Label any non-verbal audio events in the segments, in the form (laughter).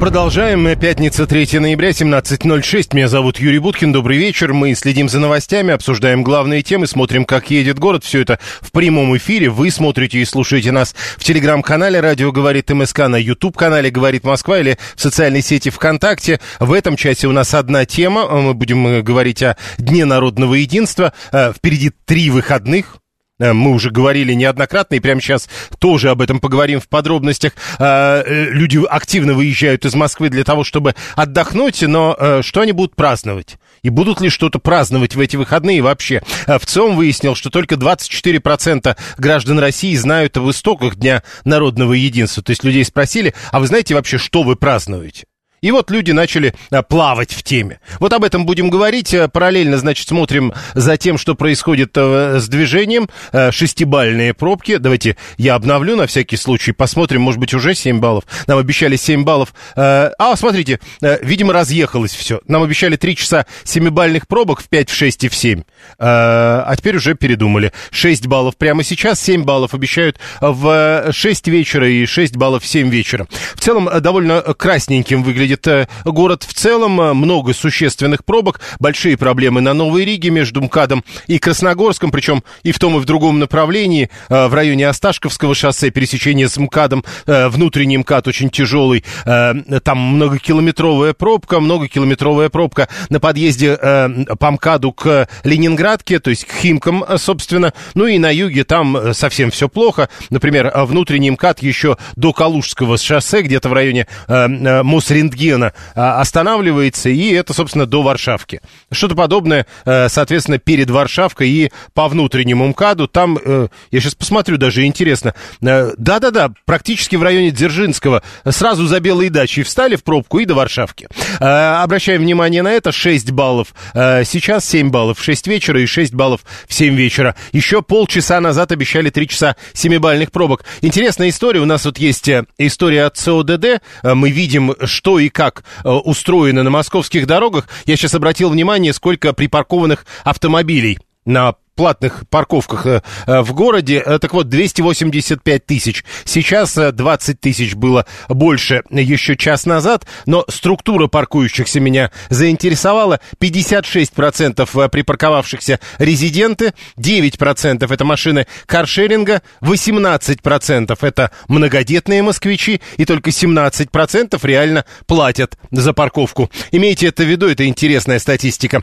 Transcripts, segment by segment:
Продолжаем. Пятница, 3 ноября, 17.06. Меня зовут Юрий Буткин. Добрый вечер. Мы следим за новостями, обсуждаем главные темы, смотрим, как едет город. Все это в прямом эфире. Вы смотрите и слушаете нас в телеграм-канале «Радио говорит МСК», на YouTube-канале «Говорит Москва» или в социальной сети ВКонтакте. В этом часе у нас одна тема. Мы будем э, говорить о Дне народного единства. Э, Впереди три выходных. Э, Мы уже говорили неоднократно, и прямо сейчас тоже об этом поговорим в подробностях. Э, э, Люди активно выезжают из Москвы для того, чтобы отдохнуть, но что они будут праздновать? И будут ли что-то праздновать в эти выходные вообще? В ЦИОМ выяснил, что только 24% граждан России знают об истоках Дня народного единства. То есть людей спросили, а вы знаете вообще, что вы празднуете? И вот люди начали а, плавать в теме. Вот об этом будем говорить. А, Параллельно, значит, смотрим за тем, что происходит э, с движением. Э, Шестибальные пробки. Давайте я обновлю на всякий случай. Посмотрим, может быть, уже 7 баллов. Нам обещали 7 баллов. Э, А, смотрите, э, видимо, разъехалось все. Нам обещали 3 часа семибальных пробок в 5, в 6 и в 7. Э, А теперь уже передумали. 6 баллов прямо сейчас, 7 баллов обещают в 6 вечера и 6 баллов в 7 вечера. В целом, э, довольно красненьким выглядит э, город в целом. Э, Много существенных пробок, большие проблемы на Новой Риге между МКАДом и Красногорском, причем и в том, и в другом направлении. Э, В районе Осташковского шоссе пересечение с МКАДом, э, внутренний МКАД очень тяжелый. Там многокилометровая пробка, многокилометровая пробка на подъезде по МКАДу к Ленинградке, то есть к Химкам, собственно. Ну и на юге там совсем все плохо. Например, внутренний МКАД еще до Калужского шоссе, где-то в районе Мосрентгена э, останавливается, и это, собственно, до Варшавки. Что-то подобное, э, соответственно, перед Варшавкой и по внутреннему МКАДу. Там, э, я сейчас посмотрю, даже интересно. Э, Да-да-да, практически в районе Дзержинского. Сразу за белые дачи встали в пробку и до Варшавки. Обращаем внимание на это. 6 баллов сейчас, 7 баллов в 6 вечера и 6 баллов в 7 вечера. Еще полчаса назад обещали 3 часа 7-бальных пробок. Интересная история. У нас вот есть история от ЦОДД. Э, Мы видим, что и как э, устроено на московских дорогах. Я сейчас обратил внимание, сколько припаркованных автомобилей на платных парковках э, э, в городе. Э, Так вот, 285 тысяч. Сейчас э, 20 тысяч было больше еще час назад, но структура паркующихся меня заинтересовала. 56% э, припарковавшихся резиденты, 9% это машины каршеринга, 18% это многодетные москвичи, и только 17% реально платят за парковку. Имейте это в виду, это интересная статистика.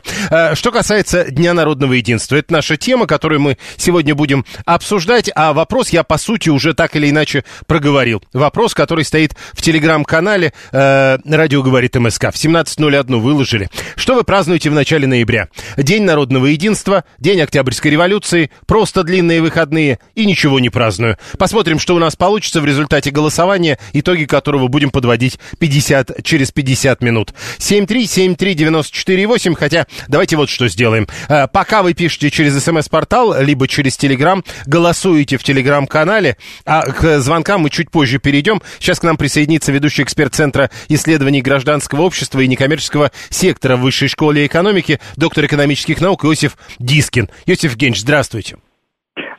Что касается Дня народного единства, это наша тема, которую мы сегодня будем обсуждать, а вопрос я, по сути, уже так или иначе проговорил. Вопрос, который стоит в телеграм-канале э, «Радио говорит МСК». В 17.01 выложили. Что вы празднуете в начале ноября? День народного единства, День Октябрьской революции, просто длинные выходные и ничего не праздную. Посмотрим, что у нас получится в результате голосования, итоги которого будем подводить 50, через 50 минут. 7373948, хотя давайте вот что сделаем. Э, Пока вы пишете через смс-портал, либо через телеграм, голосуете в телеграм-канале, а к звонкам мы чуть позже перейдем. Сейчас к нам присоединится ведущий эксперт Центра исследований гражданского общества и некоммерческого сектора Высшей школе экономики, доктор экономических наук Иосиф Дискин. Иосиф Генч, здравствуйте.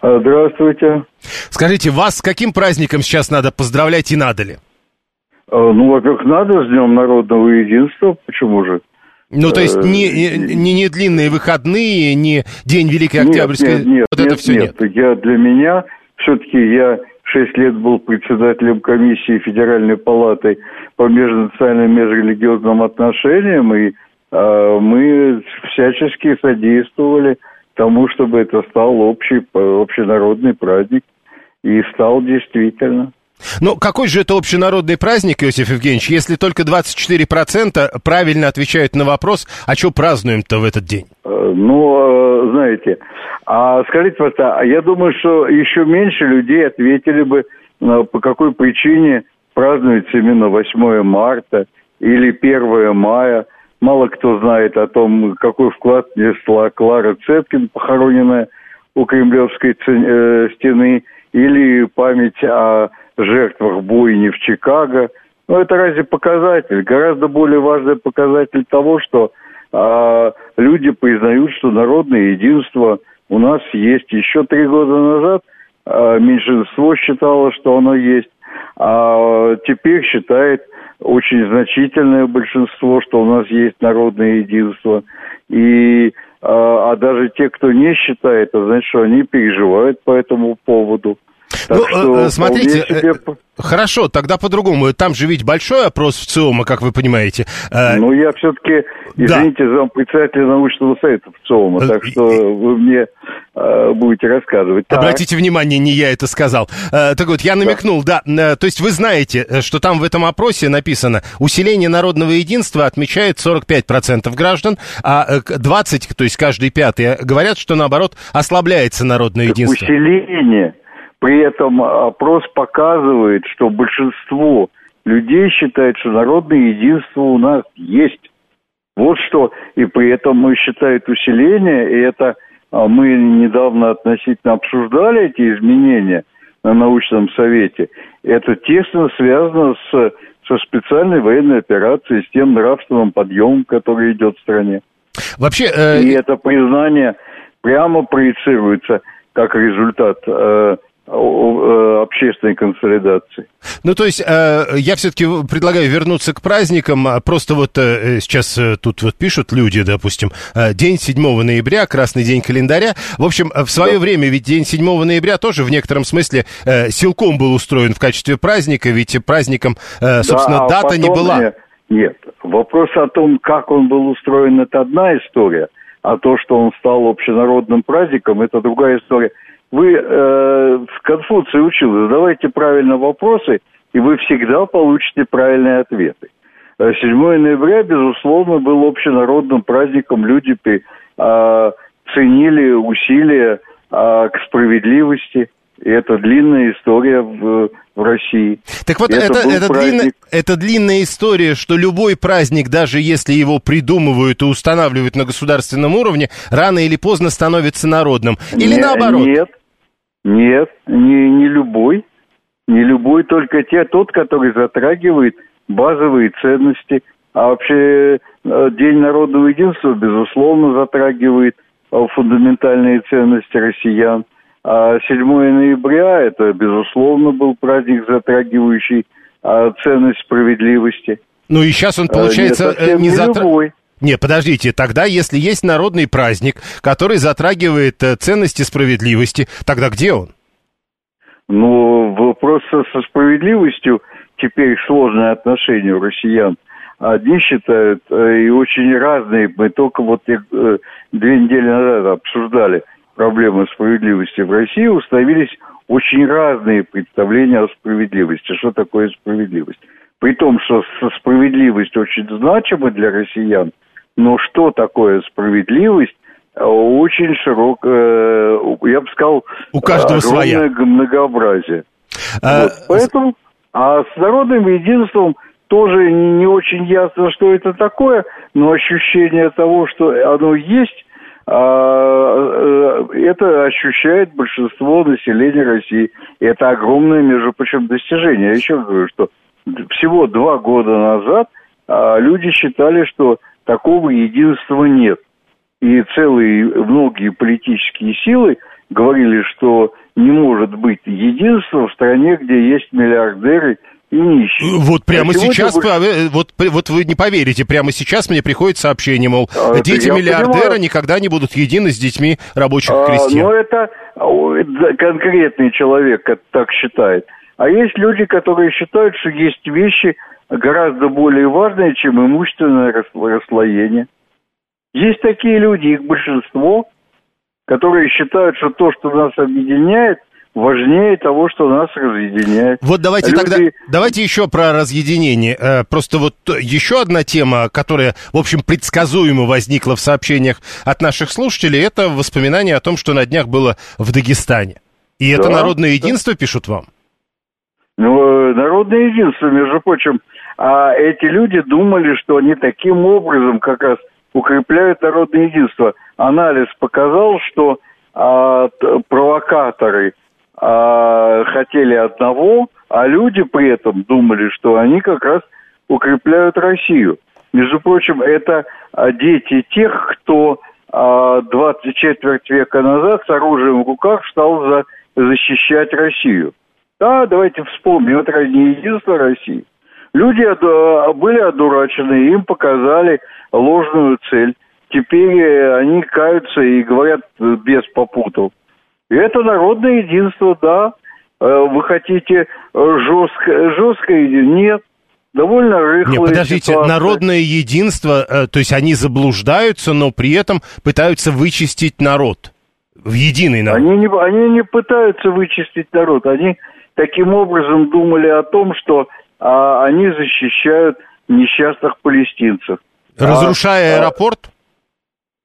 А, Здравствуйте. Скажите, вас с каким праздником сейчас надо поздравлять и надо ли? А, Ну, во-первых, надо с Днем народного единства. Почему же? Ну, то есть не, не, не длинные выходные, не День Великой Октябрьской, Нет, нет, вот нет, это все нет. нет. Я для меня, все-таки я шесть лет был председателем комиссии Федеральной палаты по межнациональным и межрелигиозным отношениям, и а, мы всячески содействовали тому, чтобы это стал общий, общенародный праздник. И стал действительно. Ну, какой же это общенародный праздник, Иосиф Евгеньевич, если только 24% правильно отвечают на вопрос, а что празднуем-то в этот день? Э, ну, э, знаете, а скажите, просто, я думаю, что еще меньше людей ответили бы, э, по какой причине празднуется именно 8 марта или 1 мая. Мало кто знает о том, какой вклад внесла Клара Цеткин, похороненная у Кремлевской стены, или память о жертвах бойни в Чикаго. Но это разве показатель? Гораздо более важный показатель того, что э, люди признают, что народное единство у нас есть. Еще три года назад э, меньшинство считало, что оно есть, а теперь считает очень значительное большинство, что у нас есть народное единство. И а, а даже те, кто не считает, это значит, что они переживают по этому поводу. Так ну, что, э, смотрите, себе... Э, хорошо, тогда по-другому. Там же ведь большой опрос в ЦИОМа, как вы понимаете. Э, ну, я все-таки, извините, да. зампредседателя научного совета в ЦИОМа, так что вы мне будете рассказывать. Обратите так. внимание, не я это сказал. Так вот, я намекнул, да. да. То есть вы знаете, что там в этом опросе написано, усиление народного единства отмечает 45% граждан, а 20, то есть каждый пятый, говорят, что наоборот ослабляется народное так единство. Усиление при этом опрос показывает, что большинство людей считает, что народное единство у нас есть. Вот что, и при этом мы считают усиление, и это а, мы недавно относительно обсуждали эти изменения на научном совете. Это тесно связано с, со специальной военной операцией, с тем нравственным подъемом, который идет в стране. Вообще, э... И это признание прямо проецируется как результат э, Э, общественной консолидации. Ну, то есть, э, я все-таки предлагаю вернуться к праздникам. А просто вот э, сейчас э, тут вот пишут люди, допустим, э, день 7 ноября, красный день календаря. В общем, в свое да. время ведь день 7 ноября тоже в некотором смысле э, силком был устроен в качестве праздника, ведь праздником, э, собственно, да, а дата не была. Нет, нет, вопрос о том, как он был устроен, это одна история, а то, что он стал общенародным праздником, это другая история. Вы э, в Конфуции учил, задавайте правильно вопросы, и вы всегда получите правильные ответы. 7 э, ноября, безусловно, был общенародным праздником. Люди э, ценили усилия э, к справедливости. И это длинная история в, в России. Так вот, это, это, это, длинная, это длинная история, что любой праздник, даже если его придумывают и устанавливают на государственном уровне, рано или поздно становится народным. Или не, наоборот? Нет, нет, не, не любой. Не любой, только те, тот, который затрагивает базовые ценности. А вообще э, День народного единства, безусловно, затрагивает э, фундаментальные ценности россиян. А 7 ноября это, безусловно, был праздник, затрагивающий а, ценность справедливости. Ну и сейчас он, получается, Нет, не, не затрагивает. Не, подождите, тогда если есть народный праздник, который затрагивает э, ценности справедливости, тогда где он? Ну, вопрос со справедливостью теперь сложное отношение у россиян. Одни считают, э, и очень разные, мы только вот э, две недели назад обсуждали проблемы справедливости в России, установились очень разные представления о справедливости. Что такое справедливость? При том, что справедливость очень значима для россиян, но что такое справедливость, э, очень широкое, э, я бы сказал, у каждого своя. многообразие. А... Вот, поэтому, а с народным единством тоже не очень ясно, что это такое, но ощущение того, что оно есть, а, это ощущает большинство населения России. Это огромное, между прочим, достижение. Я еще говорю, что всего два года назад а, люди считали, что такого единства нет. И целые многие политические силы говорили, что не может быть единства в стране, где есть миллиардеры и нищие. Вот прямо а сейчас, вы... Э, вот, вот вы не поверите, прямо сейчас мне приходит сообщение, мол, а, дети миллиардера никогда не будут едины с детьми рабочих а, крестьян. Ну, это конкретный человек так считает. А есть люди, которые считают, что есть вещи, гораздо более важное, чем имущественное расслоение. Есть такие люди, их большинство, которые считают, что то, что нас объединяет, важнее того, что нас разъединяет. Вот давайте Люди... тогда, давайте еще про разъединение. Э, просто вот еще одна тема, которая, в общем, предсказуемо возникла в сообщениях от наших слушателей, это воспоминание о том, что на днях было в Дагестане. И это да, народное единство, да. пишут вам? Ну, э, народное единство, между прочим. А эти люди думали, что они таким образом как раз укрепляют народное единство. Анализ показал, что а, провокаторы а, хотели одного, а люди при этом думали, что они как раз укрепляют Россию. Между прочим, это а, дети тех, кто а, 20 четверть века назад с оружием в руках стал за, защищать Россию. Да, давайте вспомним, это не единство России. Люди были одурачены, им показали ложную цель. Теперь э, они каются и говорят без попутов. И это народное единство, да. Э, вы хотите жестко, жесткое? Нет. Довольно рыхлая Нет, подождите, ситуация. народное единство, э, то есть они заблуждаются, но при этом пытаются вычистить народ в единый народ. Они не, они не пытаются вычистить народ, они таким образом думали о том, что а, они защищают несчастных палестинцев. Разрушая а, аэропорт?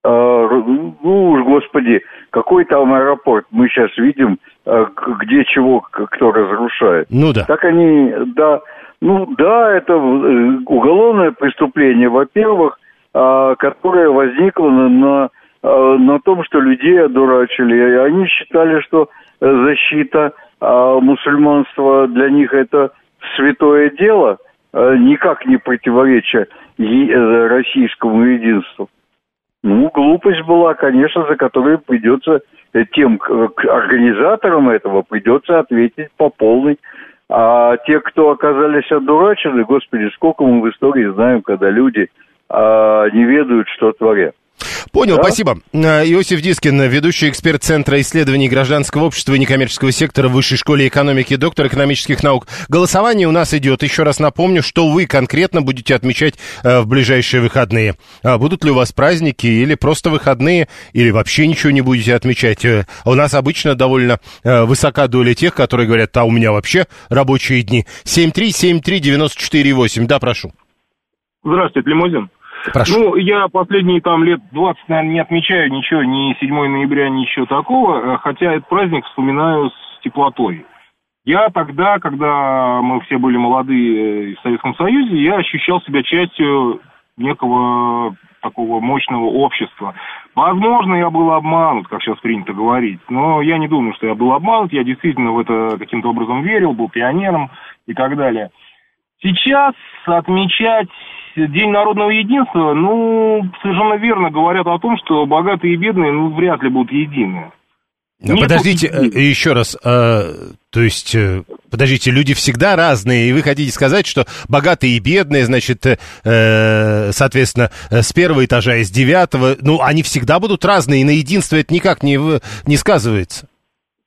А, ну уж, господи, какой там аэропорт? Мы сейчас видим, а, где чего кто разрушает. Ну да. Так они, да, ну да, это э, уголовное преступление, во-первых, а, которое возникло на, на, а, на том, что людей одурачили. И они считали, что защита мусульманства для них это святое дело, никак не противореча э, российскому единству. Ну, глупость была, конечно, за которую придется э, тем организаторам этого придется ответить по полной. А те, кто оказались одурачены, господи, сколько мы в истории знаем, когда люди а, не ведают, что творят. Понял, да? спасибо. А, Иосиф Дискин, ведущий эксперт Центра исследований гражданского общества и некоммерческого сектора в Высшей школе экономики, доктор экономических наук. Голосование у нас идет. Еще раз напомню, что вы конкретно будете отмечать э, в ближайшие выходные. А будут ли у вас праздники или просто выходные, или вообще ничего не будете отмечать? Э, у нас обычно довольно э, высока доля тех, которые говорят, а у меня вообще рабочие дни. 7373948. Да, прошу. Здравствуйте, Лимузин. Прошу. Ну, я последние там лет 20, наверное, не отмечаю ничего, ни 7 ноября, ничего такого, э, хотя этот праздник вспоминаю с теплотой. Я тогда, когда мы все были молодые в Советском Союзе, я ощущал себя частью некого такого мощного общества. Возможно, я был обманут, как сейчас принято говорить, но я не думаю, что я был обманут, я действительно в это каким-то образом верил, был пионером и так далее. Сейчас отмечать День народного единства, ну, совершенно верно говорят о том, что богатые и бедные, ну, вряд ли будут едины. Но подождите, едины. Э, еще раз, э, то есть, э, подождите, люди всегда разные, и вы хотите сказать, что богатые и бедные, значит, э, соответственно, с первого этажа и с девятого, ну, они всегда будут разные, и на единство это никак не, не сказывается.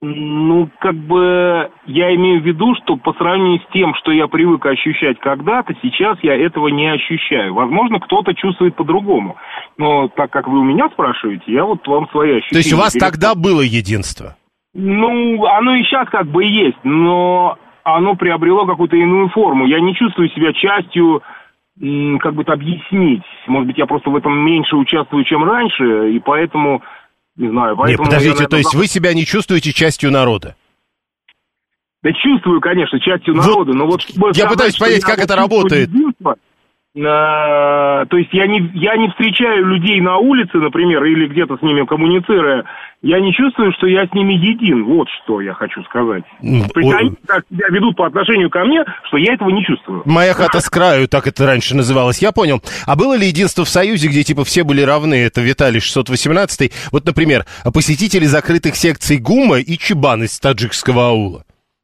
Ну, как бы я имею в виду, что по сравнению с тем, что я привык ощущать когда-то, сейчас я этого не ощущаю. Возможно, кто-то чувствует по-другому. Но так как вы у меня спрашиваете, я вот вам свои ощущения. То есть у вас перед... тогда было единство? Ну, оно и сейчас как бы есть, но оно приобрело какую-то иную форму. Я не чувствую себя частью как бы это объяснить. Может быть, я просто в этом меньше участвую, чем раньше, и поэтому не знаю. Нет, подождите, я, то есть вы себя не чувствуете частью народа? Да чувствую, конечно, частью народа, но вот... Я сказать, пытаюсь понять, как это работает. Единство, то есть я не, я не встречаю людей на улице, например, или где-то с ними коммуницируя, я не чувствую, что я с ними един. Вот что я хочу сказать. То есть они так себя ведут по отношению ко мне, что я этого не чувствую. Моя хата с краю, так это раньше называлось. Я понял. А было ли единство в Союзе, где типа все были равны? Это Виталий 618. Вот, например, посетители закрытых секций ГУМа и Чебан из таджикского аула.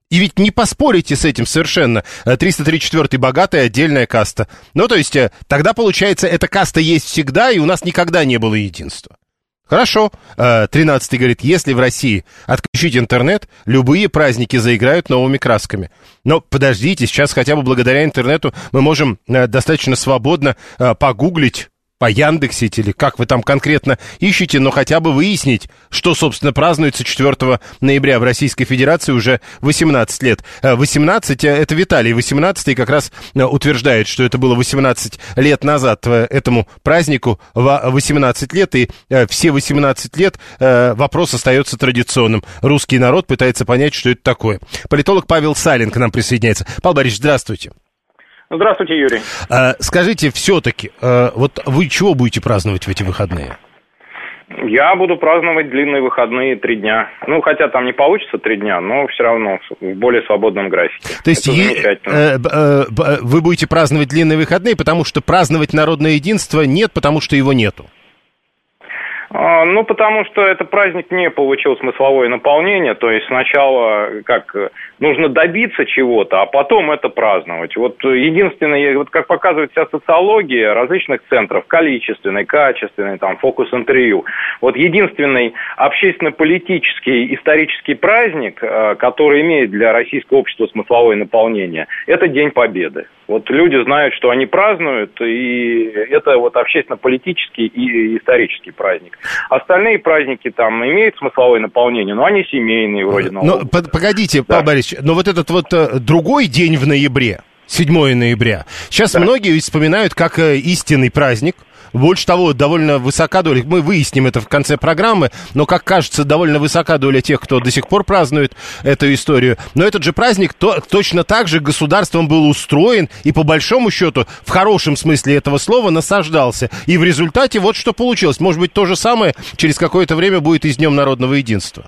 И ведь не поспорите с этим совершенно. 334-й богатая отдельная каста. Ну, то есть, э, тогда, получается, эта каста есть всегда, и у нас никогда не было единства. Хорошо. 13-й э, говорит, если в России отключить интернет, любые праздники заиграют новыми красками. Но подождите, сейчас хотя бы благодаря интернету мы можем э, достаточно свободно погуглить по Яндексить или как вы там конкретно ищете, но хотя бы выяснить, что, собственно, празднуется 4 ноября в Российской Федерации уже 18 лет. 18, э, это Виталий, 18 как раз э, утверждает, что это было 18 лет назад э, этому празднику, 18 лет, и все 18 лет вопрос остается традиционным. Русский народ пытается понять, что это такое. Политолог Павел Салин к нам присоединяется. Павел Борисович, здравствуйте. Здравствуйте, Юрий. А, скажите, все-таки, а, вот вы чего будете праздновать в эти выходные? Я буду праздновать длинные выходные три дня. Ну, хотя там не получится три дня, но все равно в более свободном графике. То есть е- э, э, вы будете праздновать длинные выходные, потому что праздновать народное единство нет, потому что его нету. А, ну, потому что этот праздник не получил смысловое наполнение, то есть сначала как нужно добиться чего-то, а потом это праздновать. Вот единственное, вот как показывает вся социология различных центров, количественный, качественный, там, фокус-интервью, вот единственный общественно-политический исторический праздник, э, который имеет для российского общества смысловое наполнение, это День Победы. Вот люди знают, что они празднуют, и это вот общественно-политический и исторический праздник. Остальные праздники там имеют смысловое наполнение, но они семейные вроде. Но, погодите, да. Павел Борисович, но вот этот вот э, другой день в ноябре, 7 ноября. Сейчас да. многие вспоминают как э, истинный праздник. Больше того, довольно высока доля, мы выясним это в конце программы, но, как кажется, довольно высока доля тех, кто до сих пор празднует эту историю. Но этот же праздник то, точно так же государством был устроен и, по большому счету, в хорошем смысле этого слова, насаждался. И в результате вот что получилось. Может быть, то же самое через какое-то время будет и с Днем народного единства.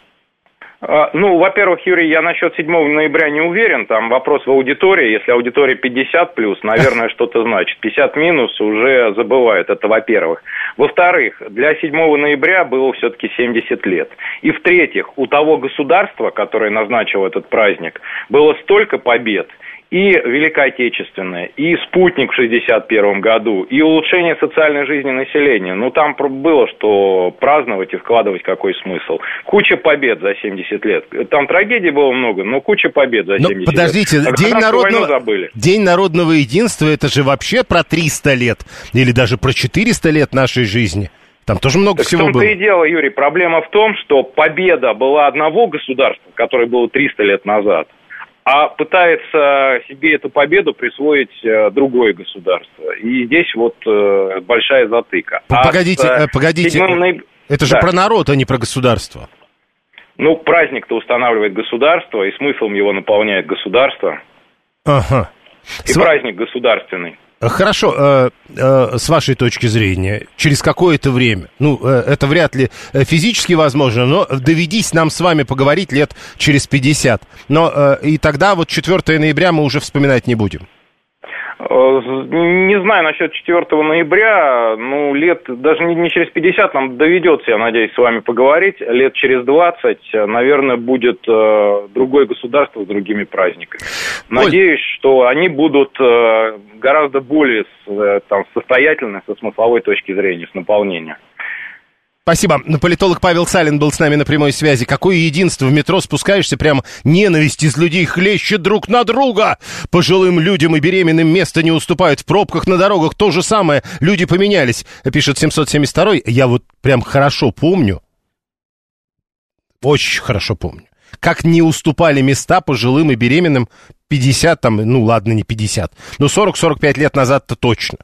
А, ну, во-первых, Юрий, я насчет 7 ноября не уверен. Там вопрос в аудитории. Если аудитория 50 плюс, наверное, (laughs) что-то значит. 50 минус уже забывают. Это во-первых. Во-вторых, для 7 ноября было все-таки 70 лет. И в-третьих, у того государства, которое назначило этот праздник, было столько побед – и Великая Отечественная, и спутник в 61 году, и улучшение социальной жизни населения. Ну, там было, что праздновать и вкладывать какой смысл. Куча побед за 70 лет. Там трагедий было много, но куча побед за 70 но, подождите, лет. День народного, забыли. День народного единства, это же вообще про 300 лет, или даже про 400 лет нашей жизни. Там тоже много так всего было. В том-то и дело, Юрий. Проблема в том, что победа была одного государства, которое было 300 лет назад, а пытается себе эту победу присвоить э, другое государство. И здесь вот э, большая затыка. А погодите, а погодите, нояб... это же да. про народ, а не про государство. Ну, праздник-то устанавливает государство, и смыслом его наполняет государство. Ага. И С... праздник государственный. Хорошо, э, э, с вашей точки зрения, через какое-то время, ну, э, это вряд ли физически возможно, но доведись нам с вами поговорить лет через 50. Но и тогда вот 4 ноября мы уже вспоминать не будем. Э, не знаю насчет 4 ноября, ну, лет, даже не, не через 50, нам доведется, я надеюсь, с вами поговорить. Лет через 20, наверное, будет э, другое государство с другими праздниками. Надеюсь, Ой. что они будут э, гораздо более э, там, состоятельны со смысловой точки зрения, с наполнением. Спасибо. Политолог Павел Салин был с нами на прямой связи. Какое единство в метро спускаешься, прям ненависть из людей хлещет друг на друга. Пожилым людям и беременным места не уступают. В пробках на дорогах то же самое. Люди поменялись, пишет 772 Я вот прям хорошо помню, очень хорошо помню, как не уступали места пожилым и беременным 50, там, ну ладно, не 50, но 40-45 лет назад-то точно.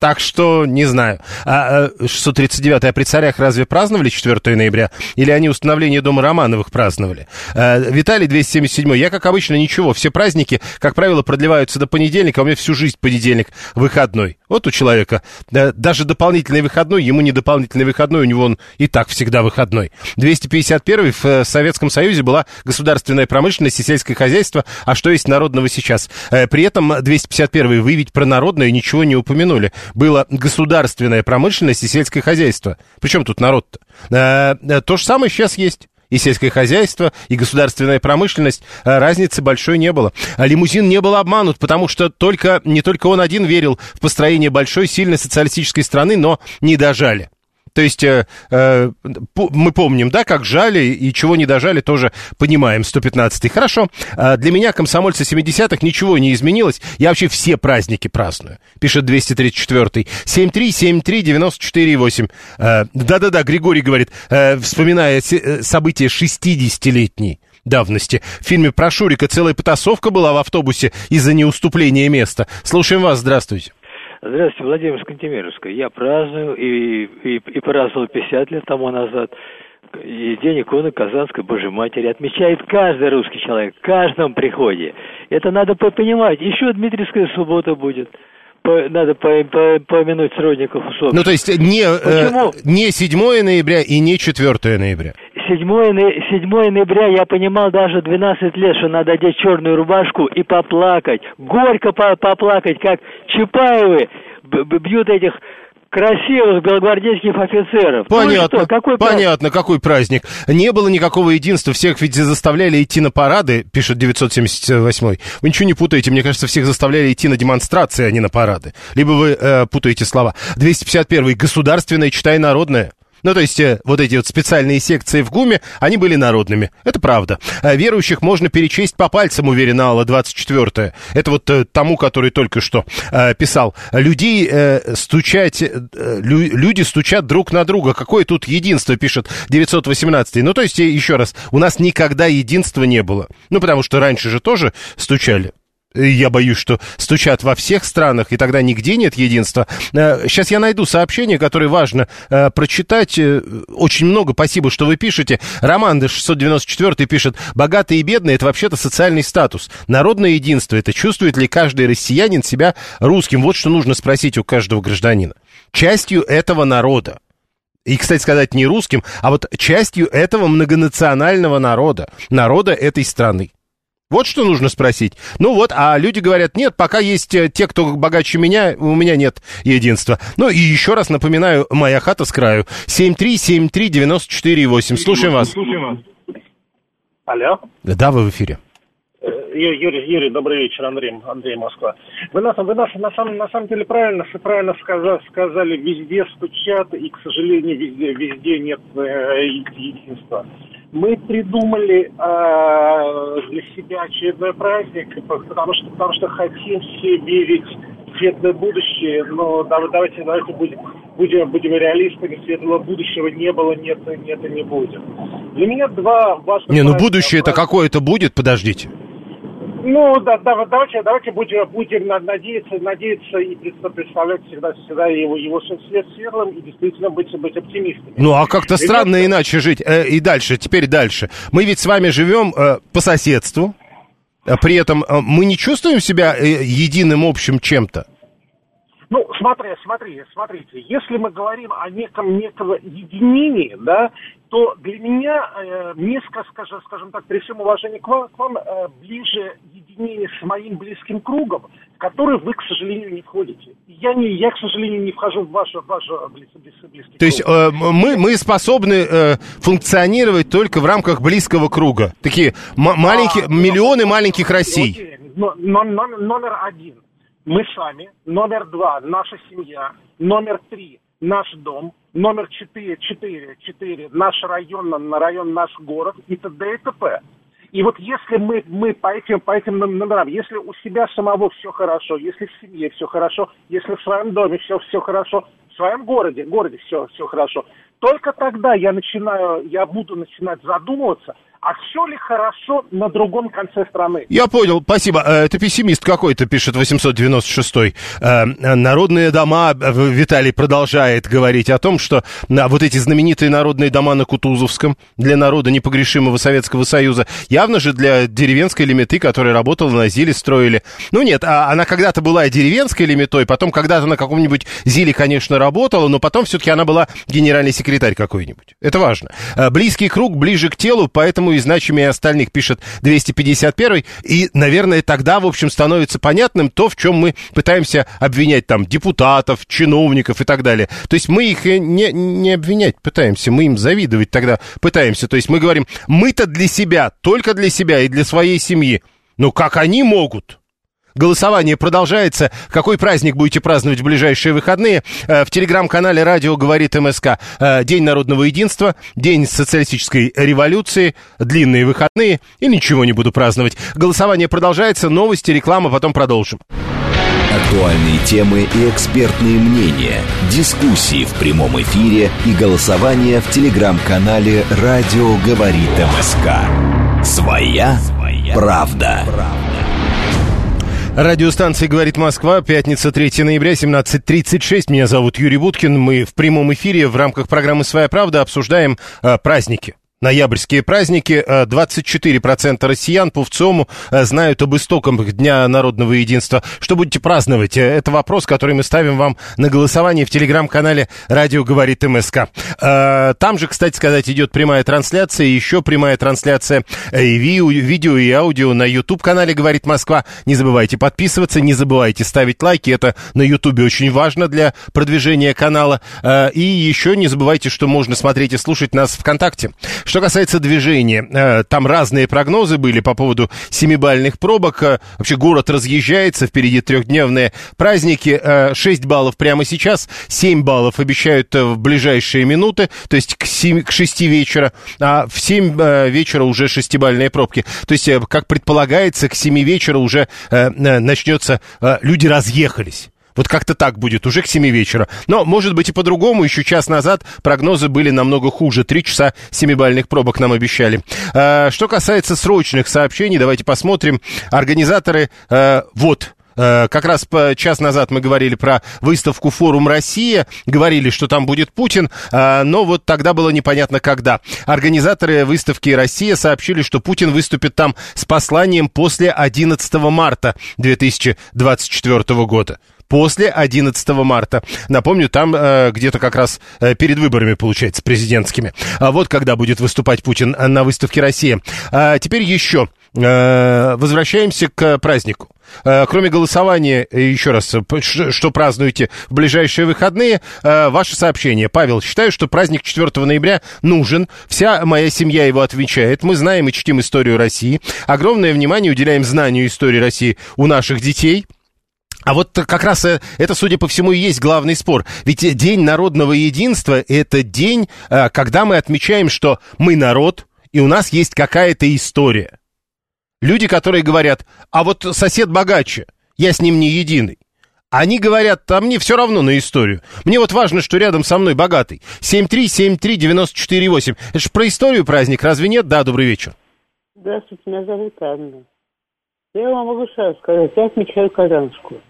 Так что, не знаю. А 639-й, а при царях разве праздновали 4 ноября? Или они установление Дома Романовых праздновали? А, Виталий 277 Я, как обычно, ничего. Все праздники, как правило, продлеваются до понедельника. А у меня всю жизнь понедельник выходной. Вот у человека даже дополнительный выходной, ему не дополнительный выходной, у него он и так всегда выходной. 251 в э, Советском Союзе была государственная промышленность и сельское хозяйство. А что есть народного сейчас? Э, при этом 251 вы ведь про народное ничего не упомянули было государственная промышленность и сельское хозяйство. Причем тут народ-то? А, то же самое сейчас есть и сельское хозяйство, и государственная промышленность, разницы большой не было. А лимузин не был обманут, потому что только, не только он один верил в построение большой, сильной социалистической страны, но не дожали. То есть э, э, мы помним, да, как жали и чего не дожали, тоже понимаем. 115-й. Хорошо. Э, для меня, комсомольца 70-х, ничего не изменилось. Я вообще все праздники праздную, пишет 234-й. 7373948. Э, да-да-да, Григорий говорит, э, вспоминая э, события 60-летней давности. В фильме про Шурика целая потасовка была в автобусе из-за неуступления места. Слушаем вас, здравствуйте. Здравствуйте, Владимир Скантемировская. Я праздную и, и, и праздновал 50 лет тому назад. И День иконы Казанской Божьей Матери отмечает каждый русский человек, в каждом приходе. Это надо понимать. Еще Дмитриевская суббота будет по, надо по, по, помянуть сродников усопших. Ну, то есть не, э, не 7 ноября и не 4 ноября. 7, 7 ноября я понимал даже 12 лет, что надо одеть черную рубашку и поплакать. Горько поплакать, как Чапаевы бьют этих красивых белогвардейских офицеров. Понятно. Ну, что, какой Понятно, какой праздник. Не было никакого единства. Всех ведь заставляли идти на парады, пишет 978 Вы ничего не путаете. Мне кажется, всех заставляли идти на демонстрации, а не на парады. Либо вы э, путаете слова. 251 Государственное, читай народное. Ну, то есть, э, вот эти вот специальные секции в ГУМе, они были народными. Это правда. А верующих можно перечесть по пальцам, уверена Алла 24 Это вот э, тому, который только что э, писал. Людей стучать, лю, люди стучат друг на друга. Какое тут единство, пишет 918 Ну, то есть, еще раз, у нас никогда единства не было. Ну, потому что раньше же тоже стучали. Я боюсь, что стучат во всех странах, и тогда нигде нет единства. Сейчас э, я найду сообщение, которое важно э, прочитать. Э, очень много, спасибо, что вы пишете. Роман 694 пишет, богатые и бедные – это вообще-то социальный статус. Народное единство – это чувствует ли каждый россиянин себя русским? Вот что нужно спросить у каждого гражданина. Частью этого народа. И, кстати сказать, не русским, а вот частью этого многонационального народа, народа этой страны. Вот что нужно спросить. Ну вот, а люди говорят, нет, пока есть э, те, кто богаче меня, у меня нет единства. Ну и еще раз напоминаю, моя хата с краю. 7373948. Слушаем вас. Слушаем вас. Алло. Да, вы в эфире. Юрий, Юрий, добрый вечер, Андрей, Андрей Москва. Вы, на, вы на, на, самом, на самом деле правильно, правильно сказали, сказали, везде стучат, и, к сожалению, везде, везде нет э, единства мы придумали э, для себя очередной праздник, потому что, потому что хотим все верить в светлое будущее, но давайте, давайте будем, будем, будем реалистами, светлого будущего не было, нет, нет и не будет. Для меня два важных... Не, ну будущее это какое-то будет, подождите. Ну, да, да, давайте, давайте будем, будем надеяться, надеяться и представлять всегда, всегда его, его свет светлым и действительно быть, быть оптимистами. Ну, а как-то странно Ребята... иначе жить. Э, и дальше, теперь дальше. Мы ведь с вами живем э, по соседству, а при этом э, мы не чувствуем себя э, единым общим чем-то. Ну, смотри, смотри, смотрите, если мы говорим о неком некого единении, да, то для меня, э, мне, скажем, скажем так, при всем уважении к вам, к вам э, ближе единение с моим близким кругом, в который вы, к сожалению, не входите. Я, не, я к сожалению, не вхожу в ваш, ваш близкий, близкий, близкий То есть э, мы, мы способны э, функционировать только в рамках близкого круга? Такие маленькие, а, миллионы маленьких Россий. Но, но, номер, номер один. Мы сами. Номер два. Наша семья. Номер три. Наш дом номер 4, 4, 4, наш район, район наш город и т.д. и т.п. И вот если мы, мы по, этим, по этим номерам, если у себя самого все хорошо, если в семье все хорошо, если в своем доме все, все хорошо, в своем городе, городе все, все хорошо, только тогда я начинаю, я буду начинать задумываться – а все ли хорошо на другом конце страны? Я понял, спасибо. Э, это пессимист какой-то, пишет 896-й. Э, народные дома, э, Виталий продолжает говорить о том, что вот эти знаменитые народные дома на Кутузовском для народа непогрешимого Советского Союза, явно же для деревенской лимиты, которая работала на ЗИЛе, строили. Ну нет, а она когда-то была деревенской лимитой, потом когда-то на каком-нибудь ЗИЛе, конечно, работала, но потом все-таки она была генеральный секретарь какой-нибудь. Это важно. Близкий круг ближе к телу, поэтому и значимее остальных, пишет 251 И, наверное, тогда, в общем, становится понятным то, в чем мы пытаемся обвинять там депутатов, чиновников и так далее. То есть мы их не, не обвинять пытаемся, мы им завидовать тогда пытаемся. То есть мы говорим, мы-то для себя, только для себя и для своей семьи. Ну как они могут? Голосование продолжается. Какой праздник будете праздновать в ближайшие выходные? Э, в телеграм-канале «Радио говорит МСК». Э, День народного единства, День социалистической революции, длинные выходные и ничего не буду праздновать. Голосование продолжается, новости, реклама, потом продолжим. Актуальные темы и экспертные мнения, дискуссии в прямом эфире и голосование в телеграм-канале «Радио говорит МСК». Своя, Своя правда. Радиостанция «Говорит Москва», пятница, 3 ноября, 17.36. Меня зовут Юрий Буткин. Мы в прямом эфире в рамках программы «Своя правда» обсуждаем э, праздники ноябрьские праздники. 24% э, россиян по ВЦИОМу э, знают об истоках Дня народного единства. Что будете праздновать? Э, это вопрос, который мы ставим вам на голосование в телеграм-канале «Радио говорит МСК». Там же, кстати сказать, идет прямая трансляция, еще прямая трансляция и видео, и аудио на YouTube-канале «Говорит Москва». Не забывайте подписываться, не забывайте ставить лайки. Это на YouTube очень важно для продвижения канала. И еще не забывайте, что можно смотреть и слушать нас ВКонтакте. Что касается движения, э, там разные прогнозы были по поводу семибальных пробок. Э, вообще город разъезжается, впереди трехдневные праздники. 6 э, баллов прямо сейчас, 7 баллов обещают в ближайшие минуты, то есть к, 7, к 6 вечера, а в 7 вечера уже шестибальные пробки. То есть, как предполагается, к 7 вечера уже начнется, люди разъехались. Вот как-то так будет, уже к 7 вечера. Но, может быть, и по-другому. Еще час назад прогнозы были намного хуже. Три часа семибальных пробок нам обещали. А, что касается срочных сообщений, давайте посмотрим. Организаторы, а, вот, а, как раз час назад мы говорили про выставку «Форум Россия», говорили, что там будет Путин, а, но вот тогда было непонятно когда. Организаторы выставки «Россия» сообщили, что Путин выступит там с посланием после 11 марта 2024 года после 11 марта. Напомню, там э, где-то как раз э, перед выборами, получается, президентскими. А вот когда будет выступать Путин на выставке «Россия». А теперь еще э, возвращаемся к празднику. Э, кроме голосования, еще раз, что празднуете в ближайшие выходные, э, ваше сообщение. Павел, считаю, что праздник 4 ноября нужен. Вся моя семья его отвечает. Мы знаем и чтим историю России. Огромное внимание уделяем знанию истории России у наших детей – а вот как раз э, это, судя по всему, и есть главный спор. Ведь День народного единства – это день, э, когда мы отмечаем, что мы народ, и у нас есть какая-то история. Люди, которые говорят, а вот сосед богаче, я с ним не единый. Они говорят, а мне все равно на историю. Мне вот важно, что рядом со мной богатый. 7373948. Это же про историю праздник, разве нет? Да, добрый вечер. Здравствуйте, меня зовут Анна. Я вам могу сразу сказать, я отмечаю Казанскую.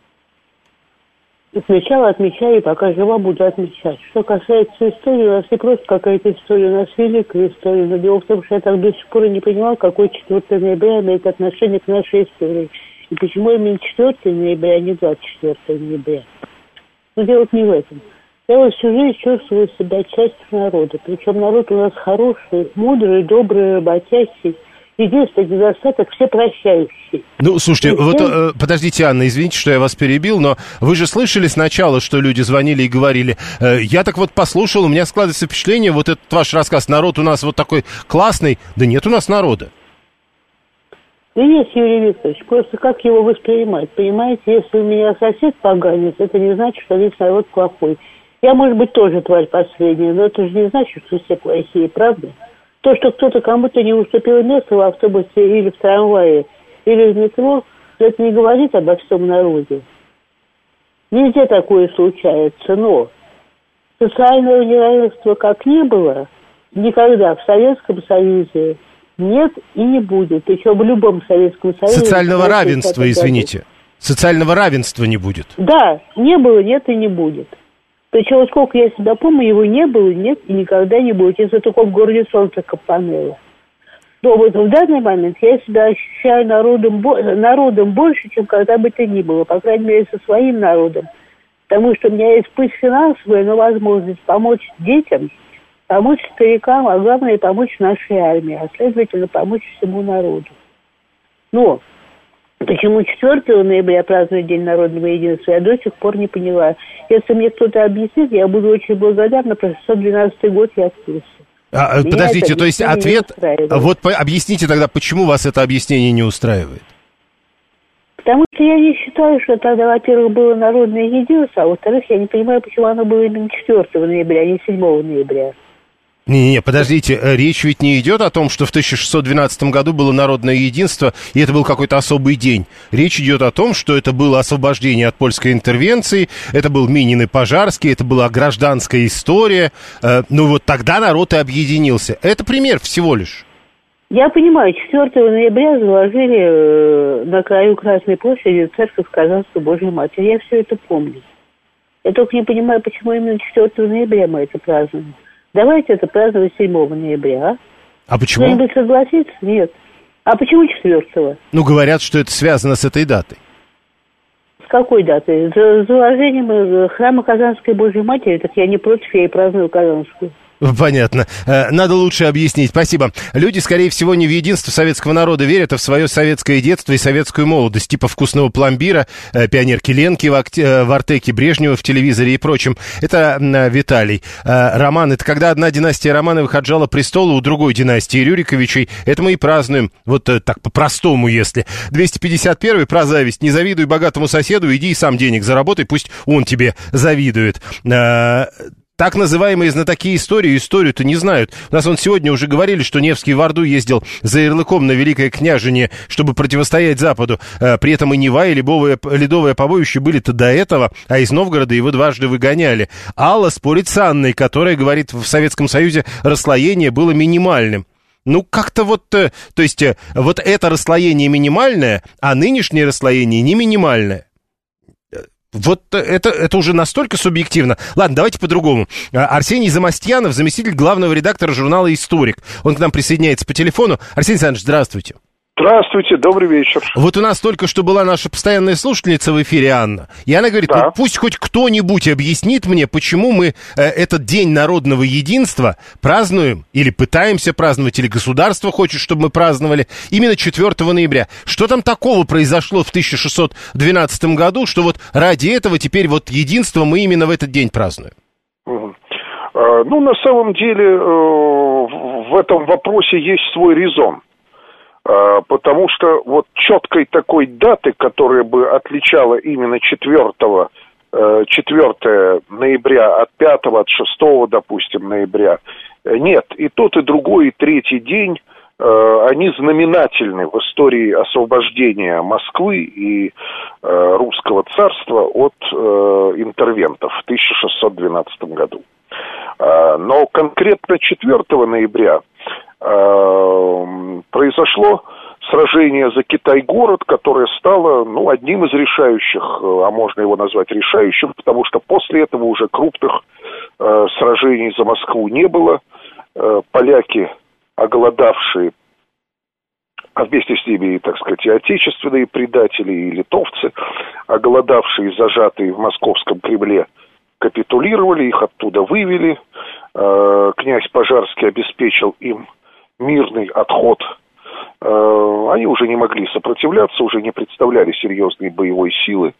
Отмечала, отмечаю, пока жива буду отмечать. Что касается истории, у нас не просто какая-то история, у нас великая история. Но дело в том, что я так до сих пор и не понимала, какой 4 ноября имеет отношение к нашей истории. И почему именно 4 ноября, а не 24 ноября. Но дело не в этом. Я вот всю жизнь чувствую себя частью народа. Причем народ у нас хороший, мудрый, добрый, работящий единственный недостаток – все прощающие. Ну, слушайте, и вот э, подождите, Анна, извините, что я вас перебил, но вы же слышали сначала, что люди звонили и говорили, э, я так вот послушал, у меня складывается впечатление, вот этот ваш рассказ, народ у нас вот такой классный, да нет у нас народа. Да есть, Юрий Викторович, просто как его воспринимать? Понимаете, если у меня сосед поганец, это не значит, что весь народ плохой. Я, может быть, тоже тварь последняя, но это же не значит, что все плохие, правда? То, что кто-то кому-то не уступил место в автобусе или в трамвае, или в метро, это не говорит обо всем народе. Везде такое случается, но социального неравенства как не было, никогда в Советском Союзе нет и не будет. Еще в любом Советском Союзе... Социального равенства, извините. Социального равенства не будет. Да, не было, нет и не будет. Причем, сколько я себя помню, его не было, нет и никогда не будет, если только в городе солнце капанело. Но вот в данный момент я себя ощущаю народом, народом больше, чем когда бы то ни было, по крайней мере, со своим народом. Потому что у меня есть пусть финансовая, но возможность помочь детям, помочь старикам, а главное помочь нашей армии, а следовательно помочь всему народу. Но Почему 4 ноября празднуют День народного единства, я до сих пор не поняла. Если мне кто-то объяснит, я буду очень благодарна, про 612 год я в курсе. А, подождите, то есть ответ... Вот по, объясните тогда, почему вас это объяснение не устраивает? Потому что я не считаю, что тогда, во-первых, было народное единство, а во-вторых, я не понимаю, почему оно было именно 4 ноября, а не 7 ноября. Не-не, подождите, э, речь ведь не идет о том, что в 1612 году было народное единство, и это был какой-то особый день. Речь идет о том, что это было освобождение от польской интервенции, это был Минин и Пожарский, это была гражданская история. Э, ну вот тогда народ и объединился. Это пример всего лишь. Я понимаю, 4 ноября заложили э, на краю Красной площади церковь Казанской Божьей Матери. Я все это помню. Я только не понимаю, почему именно 4 ноября мы это празднуем. Давайте это праздновать 7 ноября, а? А почему? Кто-нибудь согласится? Нет. А почему 4 Ну, говорят, что это связано с этой датой. С какой датой? За заложением э, храма Казанской Божьей Матери, так я не против, я и праздную Казанскую. Понятно. Э, надо лучше объяснить. Спасибо. Люди, скорее всего, не в единство советского народа верят, а в свое советское детство и советскую молодость, типа вкусного пломбира, э, пионерки Ленки в, акте, э, в Артеке, Брежнева в телевизоре и прочем. Это Виталий. Роман, это когда одна династия Романовых отжала престолы у другой династии Рюриковичей. Это мы и празднуем. Вот так по-простому, если. 251 про зависть. Не завидуй богатому соседу, иди и сам денег заработай, пусть он тебе завидует. Так называемые знатоки истории историю-то не знают. У нас он сегодня уже говорили, что Невский в Орду ездил за ярлыком на Великое княжение, чтобы противостоять Западу. Э, при этом и Нева, и Лебовое, Ледовое побоище были-то до этого, а из Новгорода его дважды выгоняли. Алла спорит с Анной, которая говорит, в Советском Союзе расслоение было минимальным. Ну, как-то вот, э, то есть, э, вот это расслоение минимальное, а нынешнее расслоение не минимальное. Вот это, это уже настолько субъективно. Ладно, давайте по-другому. А, Арсений Замастьянов, заместитель главного редактора журнала «Историк». Он к нам присоединяется по телефону. Арсений Александрович, здравствуйте. Здравствуйте, добрый вечер. Вот у нас только что была наша постоянная слушательница в эфире, Анна. И она говорит, да. ну, пусть хоть кто-нибудь объяснит мне, почему мы э, этот День народного единства празднуем, или пытаемся праздновать, или государство хочет, чтобы мы праздновали, именно 4 ноября. Что там такого произошло в 1612 году, что вот ради этого теперь вот единство мы именно в этот день празднуем? Угу. Ну, на самом деле, э, в этом вопросе есть свой резон. А, потому что вот четкой такой даты, которая бы отличала именно 4, 4 э, ноября от 5, от 6, допустим, ноября, э, нет. И тот, и другой, и третий день, э, они знаменательны в истории освобождения Москвы и русского царства от интервентов в 1612 году. А, но конкретно 4 ноября Эм, произошло сражение за Китай-город, которое стало ну, одним из решающих, э, а можно его назвать решающим, потому что после этого уже крупных э, сражений за Москву не было. Э, поляки, оголодавшие, а вместе с ними, так сказать, и отечественные предатели, и литовцы, оголодавшие, зажатые в московском Кремле, капитулировали, их оттуда вывели. Э, князь Пожарский обеспечил им мирный отход, э, они уже не могли сопротивляться, уже не представляли серьезной боевой силы.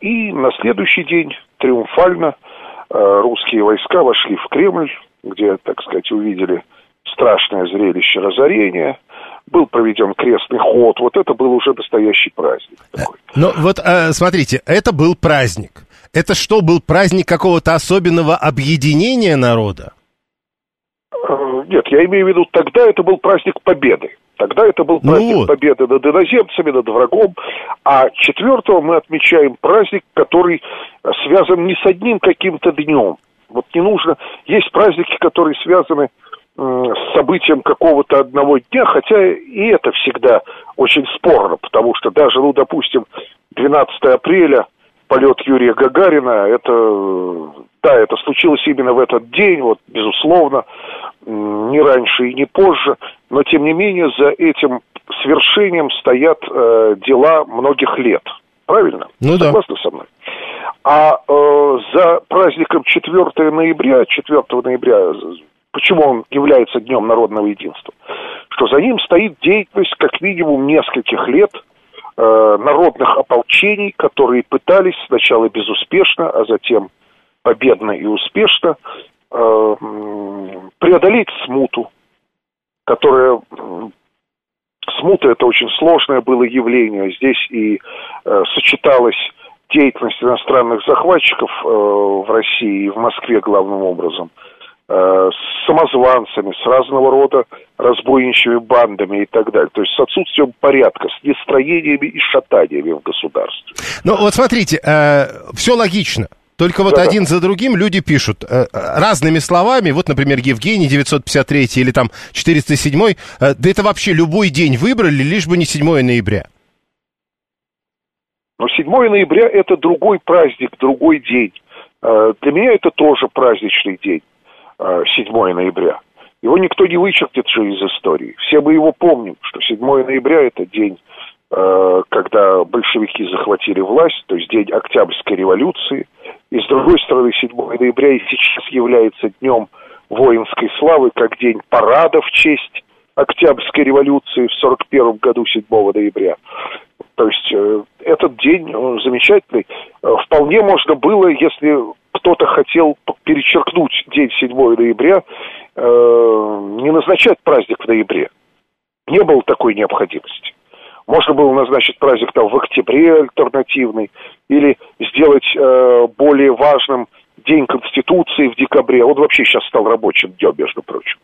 И на следующий день триумфально э, русские войска вошли в Кремль, где, так сказать, увидели страшное зрелище разорения, был проведен крестный ход. Вот это был уже настоящий праздник. Такой. Но вот смотрите, это был праздник. Это что, был праздник какого-то особенного объединения народа? Нет, я имею в виду, тогда это был праздник победы. Тогда это был праздник ну вот. победы над иноземцами, над врагом. А четвертого мы отмечаем праздник, который связан не с одним каким-то днем. Вот не нужно... Есть праздники, которые связаны с событием какого-то одного дня, хотя и это всегда очень спорно, потому что даже, ну, допустим, 12 апреля полет Юрия Гагарина, это, да, это случилось именно в этот день, вот, безусловно, не раньше и не позже, но, тем не менее, за этим свершением стоят э, дела многих лет. Правильно? Ну да. Согласны со мной? А э, за праздником 4 ноября, 4 ноября, почему он является Днем народного единства? Что за ним стоит деятельность как минимум нескольких лет – Э, народных ополчений, которые пытались сначала безуспешно, а затем победно и успешно э, преодолеть смуту, которая Почему-то это очень сложное было явление. Здесь и э, сочеталась деятельность иностранных захватчиков э, в России и в Москве главным образом с самозванцами, с разного рода разбойничьими бандами и так далее. То есть с отсутствием порядка, с нестроениями и шатаниями в государстве. Ну вот смотрите, э, все логично. Только вот да, один да. за другим люди пишут э, разными словами. Вот, например, Евгений 953 или там 407. Э, да это вообще любой день выбрали, лишь бы не 7 ноября. Но 7 ноября это другой праздник, другой день. Э, для меня это тоже праздничный день, 7 э, ноября. Его никто не вычеркнет же из истории. Все мы его помним, что 7 ноября это день, э, когда большевики захватили власть, то есть день Октябрьской революции. И с другой стороны, 7 ноября и сейчас является днем воинской славы, как день парада в честь Октябрьской революции в 1941 году, 7 ноября. То есть э, этот день э, замечательный. Вполне можно было, если кто-то хотел перечеркнуть день 7 ноября, не назначать праздник в ноябре. Не было такой необходимости. Можно было назначить праздник там в октябре альтернативный, или сделать э, более важным День Конституции в декабре. Он вообще сейчас стал рабочим днем, между прочим.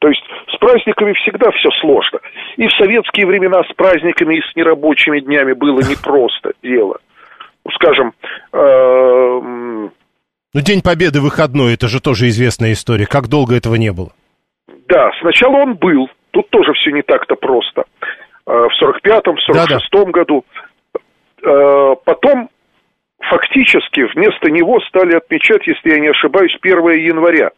То есть с праздниками всегда все сложно. И в советские времена с праздниками и с нерабочими днями было непросто дело. Ну, скажем... Э, ну, День Победы выходной, это же тоже известная история. Как долго этого не было? Да, сначала он был. Тут тоже все не так-то просто. Э, в 45-м, 46-м году. Э, потом фактически вместо него стали отмечать, если я не ошибаюсь, 1 января.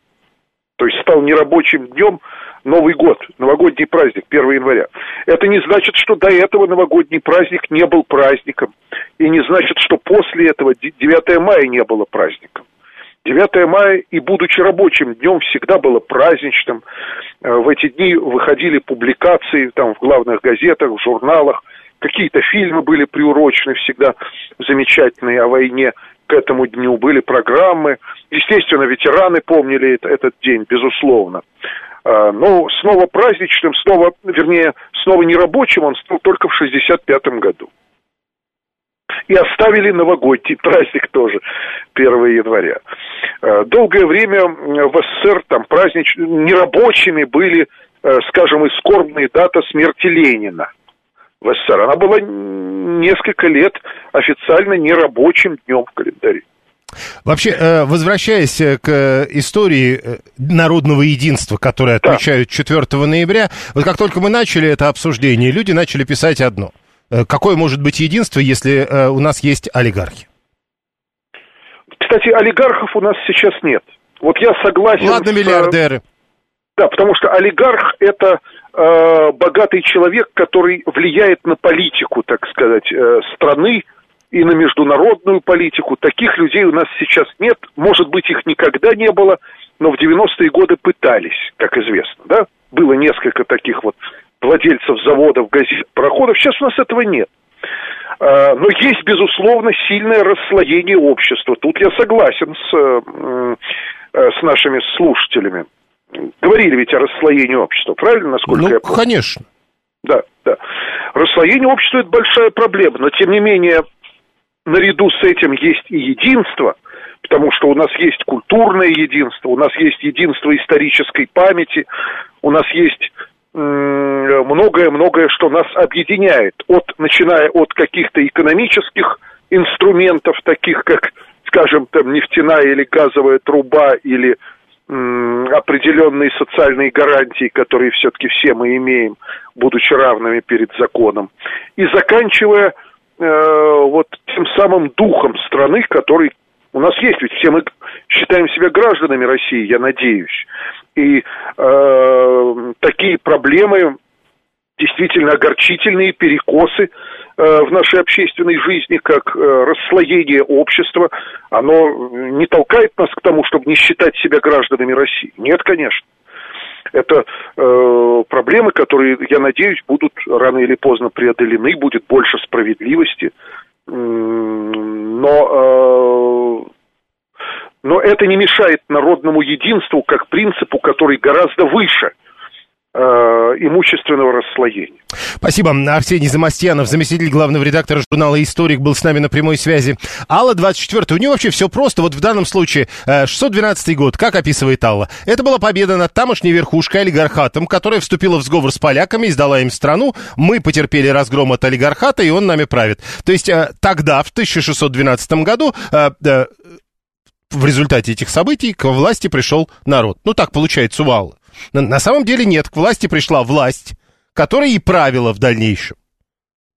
То есть стал нерабочим днем Новый год, новогодний праздник, 1 января. Это не значит, что до этого новогодний праздник не был праздником. И не значит, что после этого 9 мая не было праздником. 9 мая и будучи рабочим днем всегда было праздничным. Э, в эти дни выходили публикации там в главных газетах, в журналах. Какие-то фильмы были приурочены всегда замечательные о войне к этому дню были программы. Естественно, ветераны помнили этот день, безусловно. А, но снова праздничным, снова, вернее, снова нерабочим он стал только в 65 году. И оставили новогодний праздник тоже, 1 января. А, долгое время в СССР там празднич... нерабочими были, э, скажем, и скорбные дата смерти Ленина в СССР. Она была несколько лет официально нерабочим днем в календаре. Вообще, э, возвращаясь э, к э, истории народного единства, которое отмечают 4 ноября, вот как только мы начали это обсуждение, люди начали писать одно. Какое может быть единство, если у нас есть олигархи? Кстати, олигархов у нас сейчас нет. Вот я согласен. Ладно, миллиардеры. Да, потому что олигарх это э, богатый человек, который влияет на политику, так сказать, э, страны и на международную политику. Таких людей у нас сейчас нет. Может быть, их никогда не было, но в 90-е годы пытались, как известно, да? Было несколько таких вот владельцев заводов, газет, проходов. Сейчас у нас этого нет. Э, но есть, безусловно, сильное расслоение общества. Тут я согласен с, э, с нашими слушателями говорили ведь о расслоении общества, правильно, насколько ну, я помню? конечно. Да, да. Расслоение общества – это большая проблема, но, тем не менее, наряду с этим есть и единство, потому что у нас есть культурное единство, у нас есть единство исторической памяти, у нас есть многое-многое, что нас объединяет, от, начиная от каких-то экономических инструментов, таких как, скажем, там, нефтяная или газовая труба или определенные социальные гарантии, которые все-таки все мы имеем, будучи равными перед законом, и заканчивая э, вот тем самым духом страны, который у нас есть, ведь все мы считаем себя гражданами России, я надеюсь. И э, такие проблемы действительно огорчительные перекосы Э, в нашей общественной жизни, как э, расслоение общества, оно не толкает нас к тому, чтобы не считать себя гражданами России. Нет, конечно. Это э, проблемы, которые, я надеюсь, будут рано или поздно преодолены, будет больше справедливости. Но, э, но это не мешает народному единству как принципу, который гораздо выше. Э, имущественного расслоения. Спасибо. Арсений Замастьянов, заместитель главного редактора журнала «Историк», был с нами на прямой связи. Алла 24 у нее вообще все просто. Вот в данном случае 612 э, год, как описывает Алла. Это была победа над тамошней верхушкой олигархатом, которая вступила в сговор с поляками и сдала им страну. Мы потерпели разгром от олигархата, и он нами правит. То есть э, тогда, в 1612 году, в результате этих событий к власти пришел народ. Ну, так получается у Аллы. На самом деле нет, к власти пришла власть, которая и правила в дальнейшем.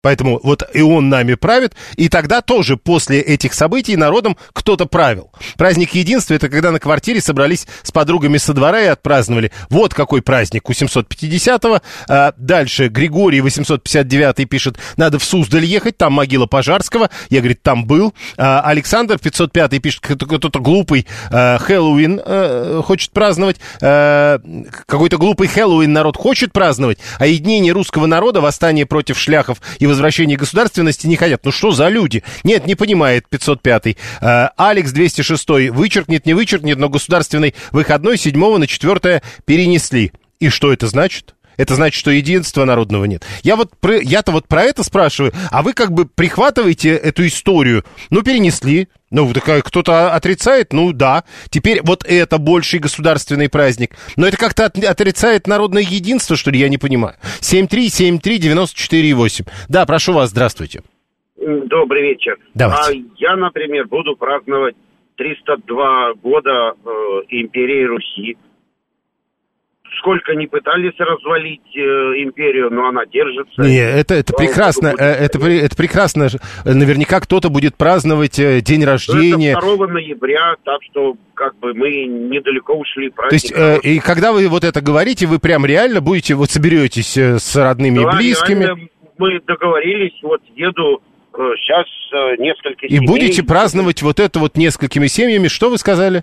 Поэтому вот и он нами правит, и тогда тоже после этих событий народом кто-то правил. Праздник единства – это когда на квартире собрались с подругами со двора и отпраздновали. Вот какой праздник у 750-го. А дальше Григорий 859 пишет, надо в Суздаль ехать, там могила Пожарского. Я, говорит, там был. А Александр 505 пишет, кто-то глупый а, Хэллоуин а, хочет праздновать. А, какой-то глупый Хэллоуин народ хочет праздновать, а единение русского народа, восстание против шляхов и возвращении государственности не хотят. Ну что за люди? Нет, не понимает 505-й. А, Алекс 206-й вычеркнет, не вычеркнет, но государственный выходной 7 на 4 перенесли. И что это значит? Это значит, что единства народного нет. Я вот про, я-то вот про это спрашиваю, а вы как бы прихватываете эту историю. Ну, перенесли. Ну, кто-то отрицает, ну да. Теперь вот это больший государственный праздник. Но это как-то от, отрицает народное единство, что ли, я не понимаю. 7373948. Да, прошу вас, здравствуйте. Добрый вечер. Давайте. А я, например, буду праздновать 302 года э, империи Руси сколько не пытались развалить э, империю, но она держится. Не, это, это прекрасно, э, это, это прекрасно. Наверняка кто-то будет праздновать э, день рождения. Это 2 ноября, так что как бы мы недалеко ушли. То есть, э, и когда вы вот это говорите, вы прям реально будете, вот соберетесь э, с родными да, и близкими? мы договорились, вот еду сейчас э, несколько И будете праздновать вот это вот несколькими семьями, что вы сказали?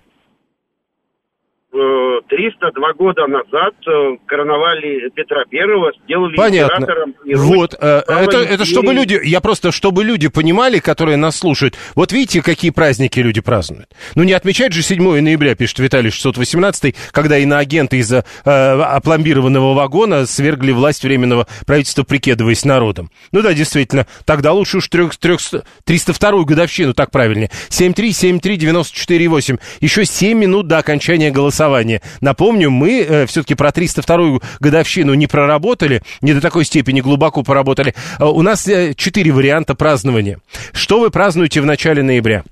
302 года назад э, короновали Петра Первого, сделали Понятно. императором. Вот, э, это, это чтобы люди, я просто, чтобы люди понимали, которые нас слушают. Вот видите, какие праздники люди празднуют. Ну, не отмечать же 7 ноября, пишет Виталий 618, когда иноагенты из-за э, опломбированного вагона свергли власть Временного правительства, прикидываясь народом. Ну да, действительно, тогда лучше уж 3, 3, 302 годовщину, так правильнее. 7373948. Еще 7 минут до окончания голосования голосования. Напомню, мы э, все-таки про 302-ю годовщину не проработали, не до такой степени глубоко поработали. Э, у нас э, четыре варианта празднования. Что вы празднуете в начале ноября?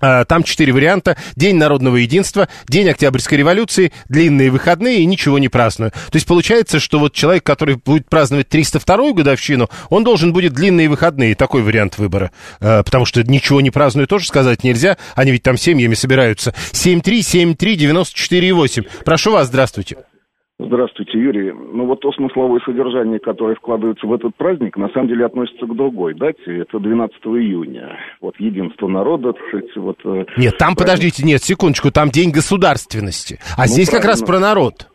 А, там четыре варианта. День народного единства, День Октябрьской революции, длинные выходные и ничего не праздную. То есть получается, что вот человек, который будет праздновать 302-ю годовщину, он должен будет длинные выходные. Такой вариант выбора. А, потому что ничего не праздную тоже сказать нельзя. Они ведь там семьями собираются. 7373948. Прошу вас, здравствуйте. Здравствуйте, Юрий. Ну вот то смысловое содержание, которое вкладывается в этот праздник, на самом деле относится к другой дате. Это 12 июня. Вот единство народа, сказать, вот... Э, нет, там, праздник... подождите, нет, секундочку, там День государственности. А ну, здесь правильно. как раз про народ.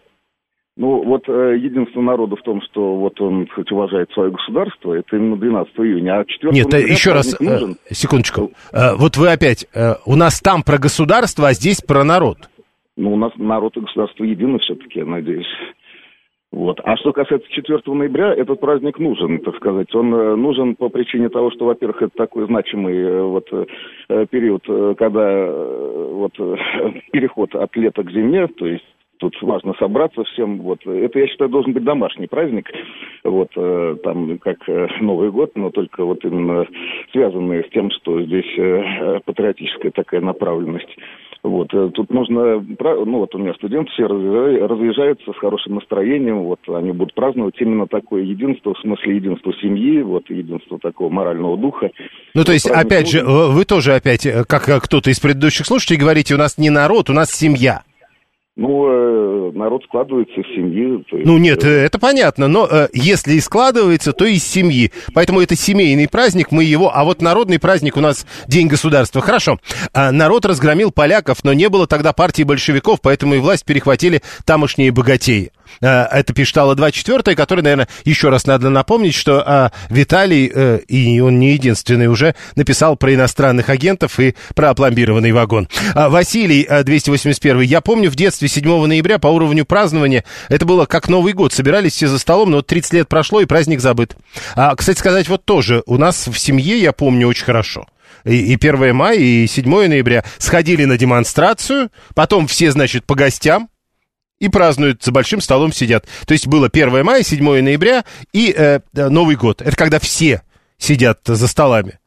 Ну, вот э, единство народа в том, что вот он, сказать, уважает свое государство, это именно 12 июня, а 4 Нет, ноября еще раз, э, нужен. Э, секундочку. Э, вот вы опять, э, у нас там про государство, а здесь про народ. Ну, у нас народ и государство едины все-таки, я надеюсь. Вот. А что касается 4 ноября, этот праздник нужен, так сказать. Он э, нужен по причине того, что, во-первых, это такой значимый э, вот, э, период, когда вот, (laughs) переход от лета к зиме, то есть тут важно собраться всем. Вот. Это, я считаю, должен быть домашний праздник, вот, там, как Новый год, но только вот именно связанный с тем, что здесь патриотическая такая направленность. Вот, э, тут нужно, ну вот у меня студенты все разъезжаются с хорошим настроением, вот они будут праздновать именно такое единство, в смысле единство семьи, вот единство такого морального духа. Ну то есть, опять же, вы тоже опять, э, как кто-то из предыдущих слушателей, говорите, у нас не народ, у нас семья. Ну, э, народ складывается из семьи. Есть... Ну, нет, э, это понятно, но э, если и складывается, то из семьи. Поэтому это семейный праздник, мы его... А вот народный праздник у нас День государства. Хорошо. А, народ разгромил поляков, но не было тогда партии большевиков, поэтому и власть перехватили тамошние богатеи. Это пишет Алла 24, который, наверное, еще раз надо напомнить, что Виталий, и он не единственный уже, написал про иностранных агентов и про опломбированный вагон. Василий, 281, я помню в детстве 7 ноября по уровню празднования, это было как Новый год, собирались все за столом, но вот 30 лет прошло, и праздник забыт. А, кстати сказать, вот тоже, у нас в семье, я помню очень хорошо, и 1 мая, и 7 ноября сходили на демонстрацию, потом все, значит, по гостям, и празднуют, за большим столом сидят. То есть было 1 мая, 7 ноября и э, Новый год. Это когда все сидят за столами.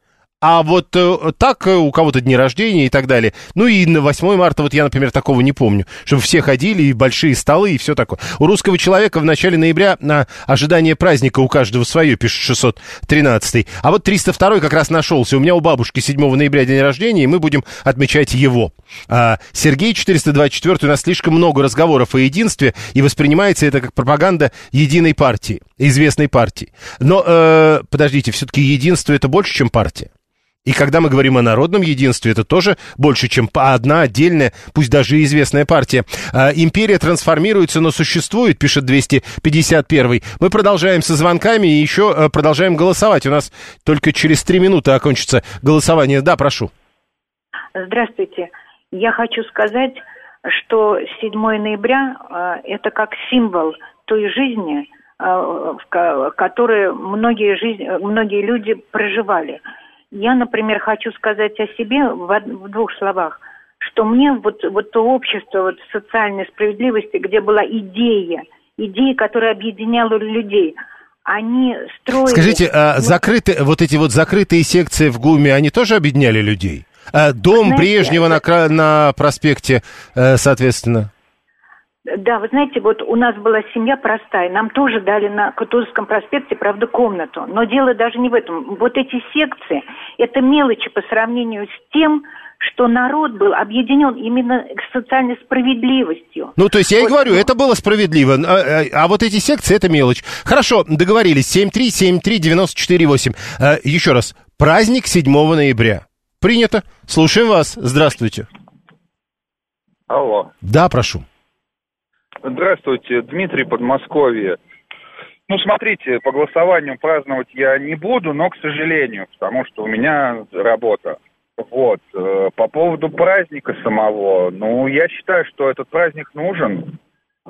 А вот э, так э, у кого-то дни рождения и так далее. Ну и на 8 марта вот я, например, такого не помню. Чтобы все ходили, и большие столы, и все такое. У русского человека в начале ноября на ожидание праздника у каждого свое, пишет 613. А вот 302 как раз нашелся. У меня у бабушки 7 ноября день рождения, и мы будем отмечать его. А Сергей 424, у нас слишком много разговоров о единстве, и воспринимается это как пропаганда единой партии, известной партии. Но, э, подождите, все-таки единство это больше, чем партия. И когда мы говорим о народном единстве, это тоже больше, чем одна отдельная, пусть даже известная партия. А, империя трансформируется, но существует, пишет 251. Мы продолжаем со звонками и еще э, продолжаем голосовать. У нас только через три минуты окончится голосование. Да, прошу. Здравствуйте. Я хочу сказать, что 7 ноября э, это как символ той жизни, э, в которой многие, жизнь, многие люди проживали. Я, например, хочу сказать о себе в, в двух словах, что мне вот, вот то общество вот социальной справедливости, где была идея, идея, которая объединяла людей, они строили... Скажите, а закрытые, вот эти вот закрытые секции в ГУМе, они тоже объединяли людей? А дом Знаете, Брежнева на, на проспекте, э, соответственно? Да, вы знаете, вот у нас была семья простая, нам тоже дали на Кутузовском проспекте, правда, комнату. Но дело даже не в этом. Вот эти секции, это мелочи по сравнению с тем, что народ был объединен именно социальной справедливостью. Ну, то есть я вот. и говорю, это было справедливо, а, а, а вот эти секции, это мелочь. Хорошо, договорились, 7373948. А, еще раз, праздник 7 ноября. Принято. Слушаем вас. Здравствуйте. Алло. Да, прошу. Здравствуйте, Дмитрий Подмосковье. Ну, смотрите, по голосованию праздновать я не буду, но, к сожалению, потому что у меня работа. Вот. Э, по поводу праздника самого, ну, я считаю, что этот праздник нужен.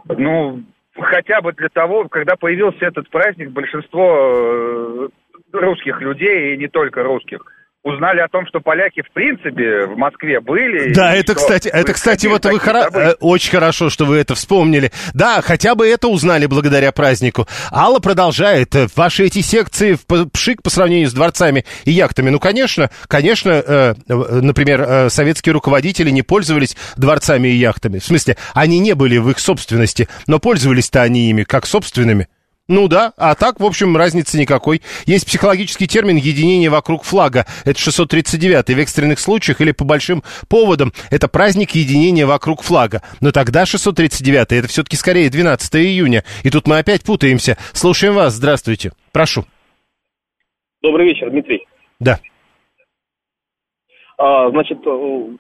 Ну, хотя бы для того, когда появился этот праздник, большинство э, русских людей, и не только русских, узнали о том, что поляки в принципе в Москве были. Да, это, кстати, это, кстати, вот вы хоро... Э, очень хорошо, что вы это вспомнили. Да, хотя бы это узнали благодаря празднику. Алла продолжает. Э, ваши эти секции в пшик по сравнению с дворцами и яхтами. Ну, конечно, конечно, э, например, советские руководители не пользовались дворцами и яхтами. В смысле, они не были в их собственности, но пользовались-то они ими как собственными. Ну да, а так, в общем, разницы никакой. Есть психологический термин «единение вокруг флага». Это 639 в экстренных случаях или по большим поводам. Это праздник единения вокруг флага. Но тогда 639 это все-таки скорее 12 июня. И тут мы опять путаемся. Слушаем вас. Здравствуйте. Прошу. Добрый вечер, Дмитрий. Да. А, значит, у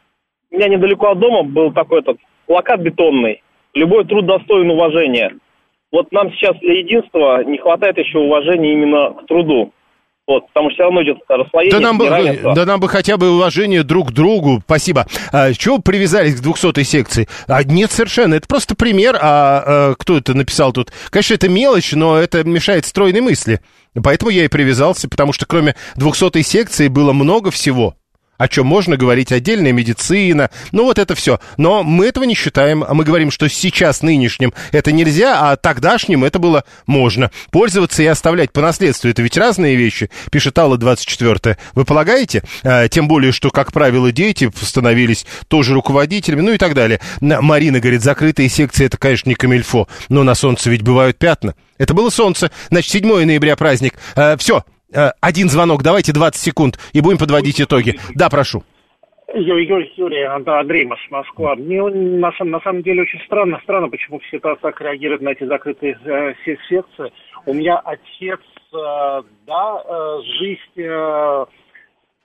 меня недалеко от дома был такой этот плакат бетонный. Любой труд достоин уважения вот нам сейчас для единства не хватает еще уважения именно к труду. Вот, потому что все равно идет расслоение, да нам, бы, да нам бы хотя бы уважение друг к другу. Спасибо. А, чего привязались к 200-й секции? А, нет, совершенно. Это просто пример. А, а кто это написал тут? Конечно, это мелочь, но это мешает стройной мысли. Поэтому я и привязался, потому что кроме 200-й секции было много всего о чем можно говорить, отдельная медицина, ну вот это все. Но мы этого не считаем, а мы говорим, что сейчас нынешним это нельзя, а тогдашним это было можно. Пользоваться и оставлять по наследству, это ведь разные вещи, пишет Алла 24 Вы полагаете? А, тем более, что, как правило, дети становились тоже руководителями, ну и так далее. Марина говорит, закрытые секции это, конечно, не камильфо, но на солнце ведь бывают пятна. Это было солнце, значит, 7 ноября праздник. А, все, один звонок, давайте 20 секунд, и будем подводить итоги. Да, прошу. Юрий, Андрей, Москва. Мне на, на самом деле очень странно, странно, почему все так реагируют на эти закрытые э, секции. У меня отец, э, да, э, жизнь э,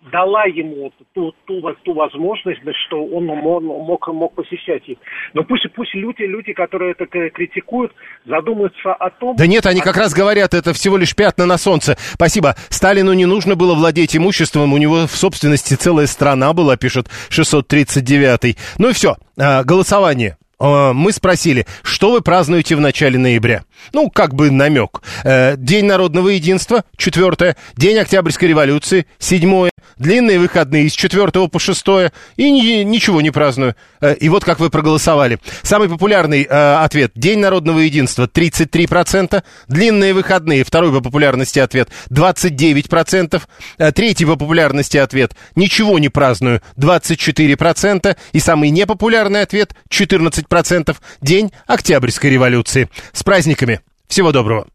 дала ему ту, ту, ту возможность, что он мог, мог, мог посещать их. Но пусть, пусть люди, люди, которые это критикуют, задумаются о том... Да нет, они как раз говорят, это всего лишь пятна на солнце. Спасибо. Сталину не нужно было владеть имуществом, у него в собственности целая страна была, пишет 639-й. Ну и все, а, голосование. А, мы спросили, что вы празднуете в начале ноября? Ну, как бы намек. Э, День народного единства, четвертое. День Октябрьской революции, седьмое. Длинные выходные с четвертого по шестое. И ни, ничего не праздную. Э, и вот как вы проголосовали. Самый популярный э, ответ. День народного единства 33%. Длинные выходные, второй по популярности ответ 29%. Э, третий по популярности ответ. Ничего не праздную 24%. И самый непопулярный ответ 14% процентов День Октябрьской революции. С праздниками! Всего доброго!